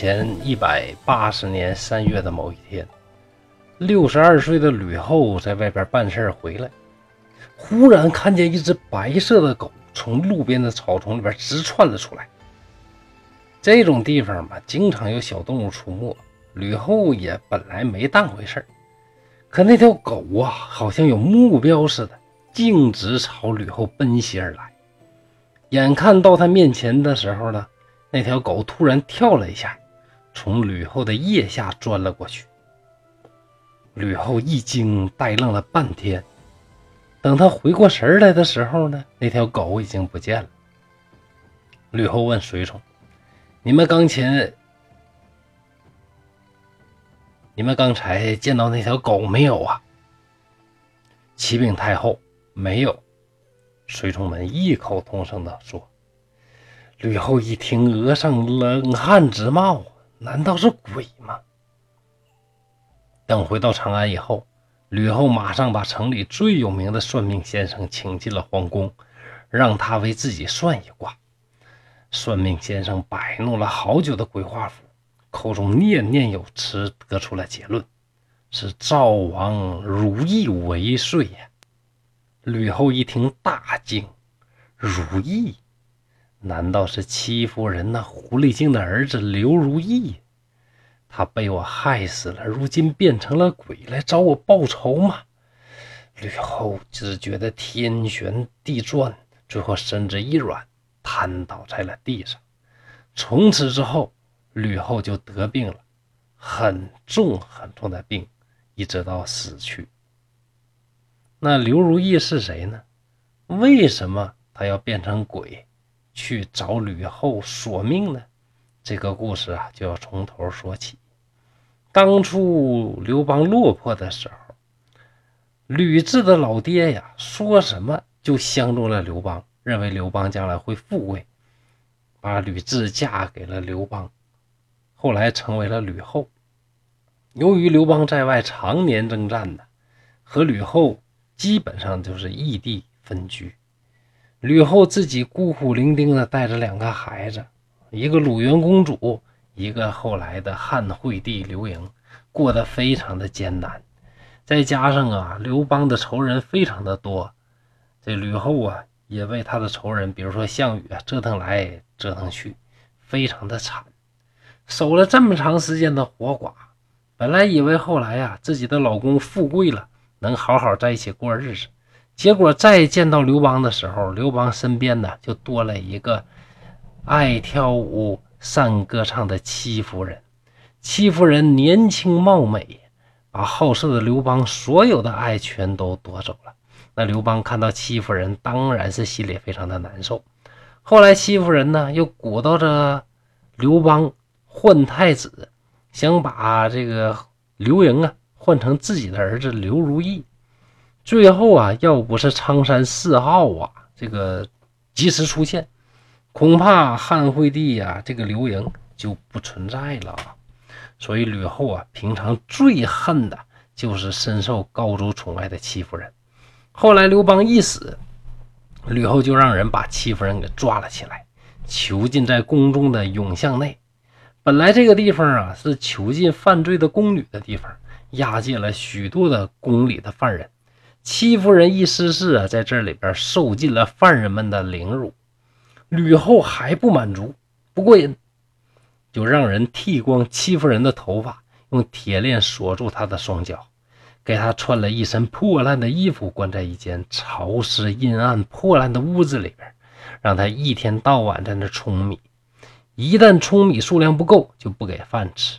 前一百八十年三月的某一天，六十二岁的吕后在外边办事回来，忽然看见一只白色的狗从路边的草丛里边直窜了出来。这种地方吧，经常有小动物出没，吕后也本来没当回事可那条狗啊，好像有目标似的，径直朝吕后奔袭而来。眼看到他面前的时候呢。那条狗突然跳了一下，从吕后的腋下钻了过去。吕后一惊，呆愣了半天。等她回过神来的时候呢，那条狗已经不见了。吕后问随从：“你们刚前，你们刚才见到那条狗没有啊？”启禀太后：“没有。”随从们异口同声地说。吕后一听，额上冷汗直冒，难道是鬼吗？等回到长安以后，吕后马上把城里最有名的算命先生请进了皇宫，让他为自己算一卦。算命先生摆弄了好久的鬼画符，口中念念有词，得出了结论：是赵王如意为岁呀。吕后一听，大惊：如意！难道是戚夫人那狐狸精的儿子刘如意？他被我害死了，如今变成了鬼来找我报仇吗？吕后只觉得天旋地转，最后身子一软，瘫倒在了地上。从此之后，吕后就得病了，很重很重的病，一直到死去。那刘如意是谁呢？为什么她要变成鬼？去找吕后索命呢？这个故事啊，就要从头说起。当初刘邦落魄的时候，吕雉的老爹呀，说什么就相中了刘邦，认为刘邦将来会富贵，把吕雉嫁给了刘邦，后来成为了吕后。由于刘邦在外常年征战呢，和吕后基本上就是异地分居。吕后自己孤苦伶仃的带着两个孩子，一个鲁元公主，一个后来的汉惠帝刘盈，过得非常的艰难。再加上啊，刘邦的仇人非常的多，这吕后啊也为他的仇人，比如说项羽啊，折腾来折腾去，非常的惨。守了这么长时间的活寡，本来以为后来呀自己的老公富贵了，能好好在一起过日子。结果再见到刘邦的时候，刘邦身边呢就多了一个爱跳舞、善歌唱的戚夫人。戚夫人年轻貌美，把好色的刘邦所有的爱全都夺走了。那刘邦看到戚夫人，当然是心里非常的难受。后来戚夫人呢又鼓捣着刘邦换太子，想把这个刘盈啊换成自己的儿子刘如意。最后啊，要不是苍山四号啊，这个及时出现，恐怕汉惠帝呀，这个刘盈就不存在了。所以吕后啊，平常最恨的就是深受高祖宠爱的戚夫人。后来刘邦一死，吕后就让人把戚夫人给抓了起来，囚禁在宫中的永巷内。本来这个地方啊，是囚禁犯罪的宫女的地方，押解了许多的宫里的犯人。戚夫人一失势啊，在这里边受尽了犯人们的凌辱。吕后还不满足，不过瘾，就让人剃光戚夫人的头发，用铁链锁住她的双脚，给她穿了一身破烂的衣服，关在一间潮湿阴暗、破烂的屋子里边，让她一天到晚在那舂米。一旦舂米数量不够，就不给饭吃。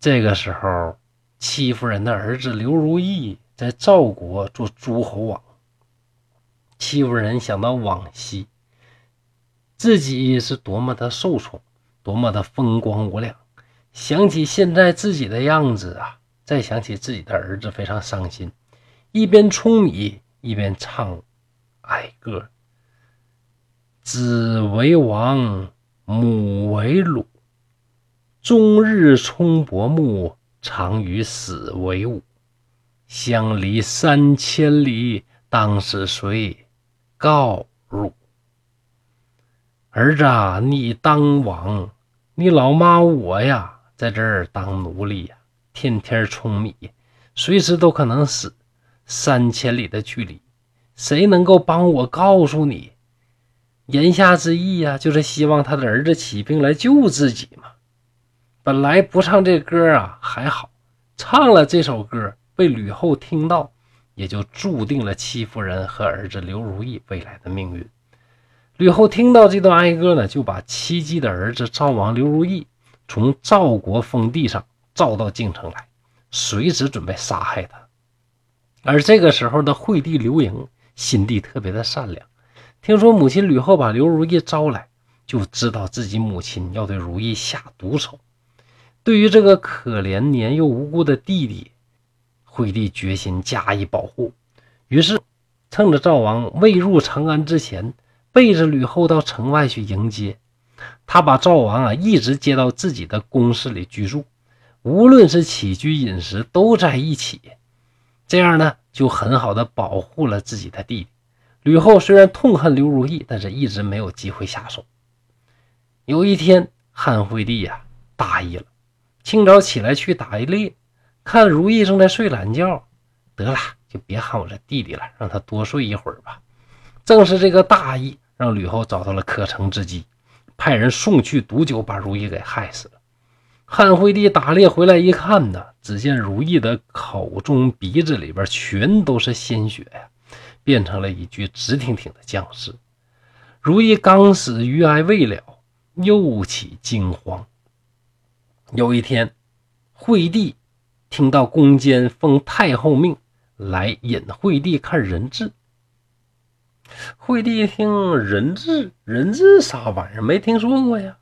这个时候，戚夫人的儿子刘如意。在赵国做诸侯王，欺负人想到往昔，自己是多么的受宠，多么的风光无两。想起现在自己的样子啊，再想起自己的儿子，非常伤心。一边舂米，一边唱哀歌：“子为王，母为虏，终日冲薄暮，常与死为伍。”相离三千里，当是谁告汝？儿子，你当王，你老妈我呀，在这儿当奴隶呀，天天舂米，随时都可能死。三千里的距离，谁能够帮我告诉你？言下之意呀，就是希望他的儿子起兵来救自己嘛。本来不唱这歌啊还好，唱了这首歌被吕后听到，也就注定了戚夫人和儿子刘如意未来的命运。吕后听到这段哀歌呢，就把戚姬的儿子赵王刘如意从赵国封地上召到京城来，随时准备杀害他。而这个时候的惠帝刘盈心地特别的善良，听说母亲吕后把刘如意招来，就知道自己母亲要对如意下毒手。对于这个可怜年幼无辜的弟弟，惠帝决心加以保护。于是，趁着赵王未入长安之前，背着吕后到城外去迎接。他把赵王啊一直接到自己的宫室里居住，无论是起居饮食都在一起。这样呢，就很好的保护了自己的弟弟。吕后虽然痛恨刘如意，但是一直没有机会下手。有一天，汉惠帝呀大意了，清早起来去打猎，看如意正在睡懒觉，得了，就别喊我这弟弟了，让他多睡一会儿吧。正是这个大意，让吕后找到了可乘之机，派人送去毒酒，把如意给害死了。汉惠帝打猎回来一看呢，只见如意的口中、鼻子里边全都是鲜血呀，变成了一具直挺挺的僵尸。如意刚死，余哀未了，又起惊慌。有一天，惠帝听到宫监奉太后命来引惠帝看人质。惠帝一听人质，人质啥玩意儿？没听说过呀。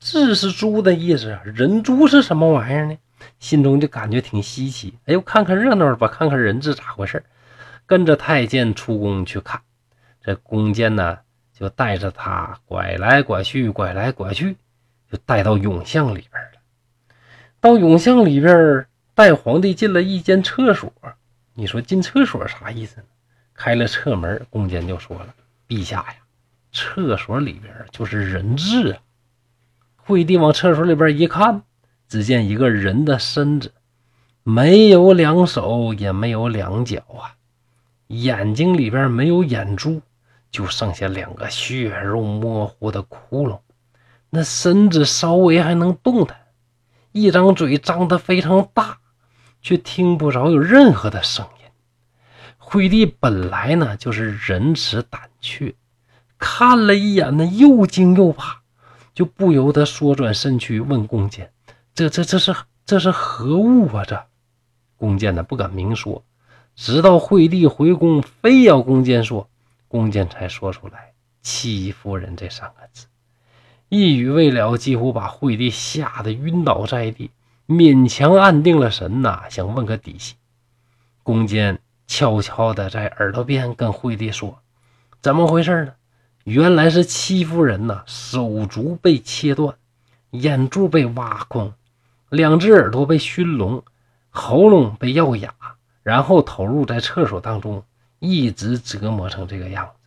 质是猪的意思，人猪是什么玩意儿呢？心中就感觉挺稀奇。哎呦，看看热闹吧，看看人质咋回事跟着太监出宫去看，这宫监呢就带着他拐来拐去，拐来拐去，就带到永巷里边了。到永巷里边，带皇帝进了一间厕所。你说进厕所啥意思呢？开了侧门，宫监就说了：“陛下呀，厕所里边就是人质啊。”惠帝往厕所里边一看，只见一个人的身子，没有两手，也没有两脚啊，眼睛里边没有眼珠，就剩下两个血肉模糊的窟窿。那身子稍微还能动弹，一张嘴张得非常大，却听不着有任何的声音。惠帝本来呢就是仁慈胆怯，看了一眼呢，又惊又怕。就不由得缩转身躯问宫监：“这、这、这是这是何物啊？”这宫监呢不敢明说，直到惠帝回宫，非要宫监说，宫监才说出来“戚夫人”这三个字。一语未了，几乎把惠帝吓得晕倒在地，勉强安定了神呐，想问个底细。宫坚悄悄地在耳朵边跟惠帝说：“怎么回事呢？”原来是戚夫人呐，手足被切断，眼珠被挖空，两只耳朵被熏聋，喉咙被药哑，然后投入在厕所当中，一直折磨成这个样子。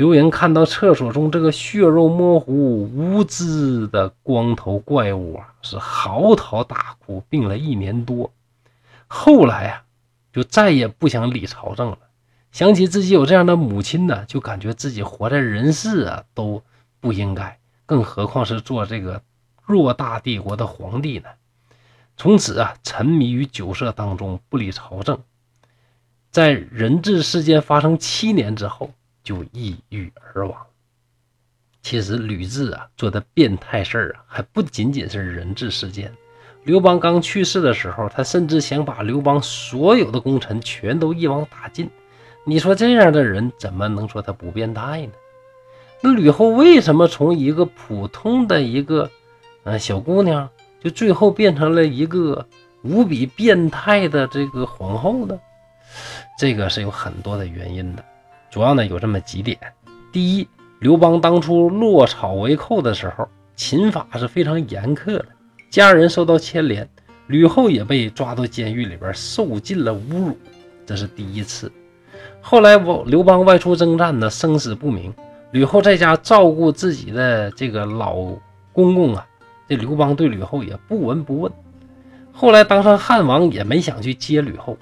刘盈看到厕所中这个血肉模糊、无知的光头怪物啊，是嚎啕大哭，病了一年多。后来啊，就再也不想理朝政了。想起自己有这样的母亲呢，就感觉自己活在人世啊都不应该，更何况是做这个偌大帝国的皇帝呢？从此啊，沉迷于酒色当中，不理朝政。在人质事件发生七年之后，就抑郁而亡。其实吕雉啊做的变态事儿啊，还不仅仅是人质事件。刘邦刚去世的时候，他甚至想把刘邦所有的功臣全都一网打尽。你说这样的人怎么能说他不变态呢？那吕后为什么从一个普通的一个呃小姑娘，就最后变成了一个无比变态的这个皇后呢？这个是有很多的原因的，主要呢有这么几点：第一，刘邦当初落草为寇的时候，秦法是非常严苛的，家人受到牵连，吕后也被抓到监狱里边受尽了侮辱，这是第一次。后来，我刘邦外出征战呢，生死不明。吕后在家照顾自己的这个老公公啊，这刘邦对吕后也不闻不问。后来当上汉王也没想去接吕后，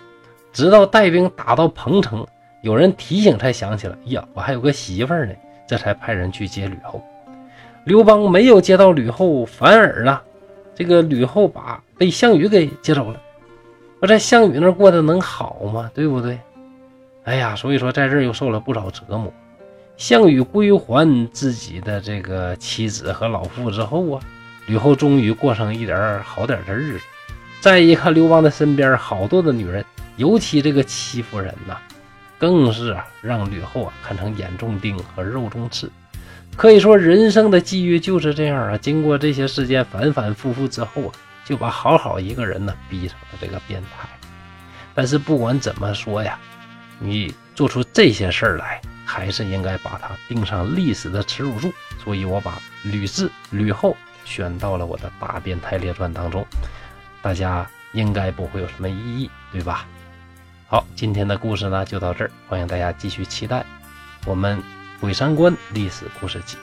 直到带兵打到彭城，有人提醒才想起来，呀，我还有个媳妇儿呢，这才派人去接吕后。刘邦没有接到吕后，反而呢，这个吕后把被项羽给接走了。我在项羽那过得能好吗？对不对？哎呀，所以说在这又受了不少折磨。项羽归还自己的这个妻子和老父之后啊，吕后终于过上一点好点的日子。再一看刘邦的身边好多的女人，尤其这个戚夫人呐，更是啊让吕后啊看成眼中钉和肉中刺。可以说人生的际遇就是这样啊。经过这些事件反反复复之后啊，就把好好一个人呢逼成了这个变态。但是不管怎么说呀，你做出这些事儿来。还是应该把它钉上历史的耻辱柱，所以我把吕雉、吕后选到了我的大变态列传当中。大家应该不会有什么异议，对吧？好，今天的故事呢就到这儿，欢迎大家继续期待我们《鬼山关历史故事集》。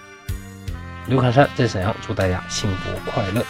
刘侃山在沈阳，祝大家幸福快乐。